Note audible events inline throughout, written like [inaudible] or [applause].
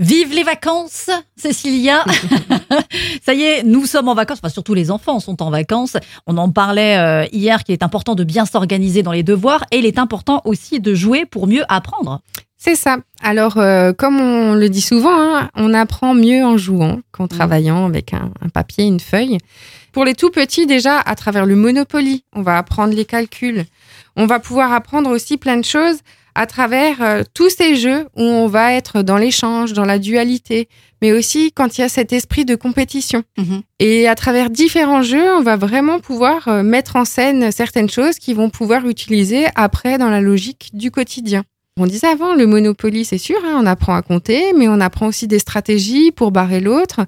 Vive les vacances, Cécilia. [laughs] Ça y est, nous sommes en vacances, enfin surtout les enfants sont en vacances. On en parlait euh, hier qu'il est important de bien s'organiser dans les devoirs et il est important aussi de jouer pour mieux apprendre. C'est ça. Alors, euh, comme on le dit souvent, hein, on apprend mieux en jouant qu'en Mmh. travaillant avec un, un papier, une feuille. Pour les tout petits, déjà, à travers le Monopoly, on va apprendre les calculs. On va pouvoir apprendre aussi plein de choses à travers euh, tous ces jeux où on va être dans l'échange, dans la dualité, mais aussi quand il y a cet esprit de compétition. Mhm. Et à travers différents jeux, on va vraiment pouvoir euh, mettre en scène certaines choses qui vont pouvoir utiliser après dans la logique du quotidien. On disait avant, le Monopoly, c'est sûr, hein, on apprend à compter, mais on apprend aussi des stratégies pour barrer l'autre.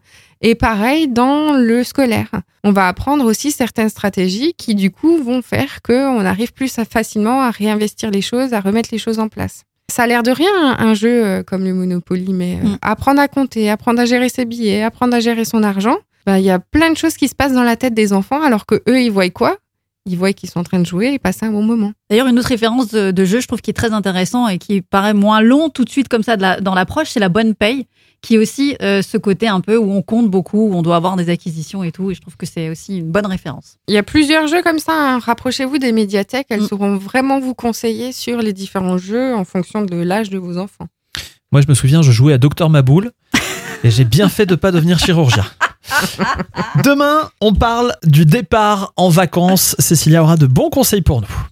Et pareil dans le scolaire. On va apprendre aussi certaines stratégies qui, du coup, vont faire qu'on arrive plus facilement à réinvestir les choses, à remettre les choses en place. Ça a l'air de rien, un un jeu euh, comme le Monopoly, mais euh, Mm. apprendre à compter, apprendre à gérer ses billets, apprendre à gérer son argent, bah, il y a plein de choses qui se passent dans la tête des enfants, alors que eux, ils voient quoi? Ils voient qu'ils sont en train de jouer et passer un bon moment. D'ailleurs, une autre référence de, de jeu, je trouve qui est très intéressant et qui paraît moins long tout de suite comme ça de la- dans l'approche, c'est la bonne paye, qui est aussi euh, ce côté un peu où on compte beaucoup, où on doit avoir des acquisitions et tout. Et je trouve que c'est aussi une bonne référence. Il y a plusieurs jeux comme ça. hein. Rapprochez-vous des médiathèques. Elles Mm. sauront vraiment vous conseiller sur les différents jeux en fonction de l'âge de vos enfants. Moi, je me souviens, je jouais à Docteur Maboul et j'ai bien fait de pas devenir chirurgien. Demain, on parle du départ en vacances. Cécilia aura de bons conseils pour nous.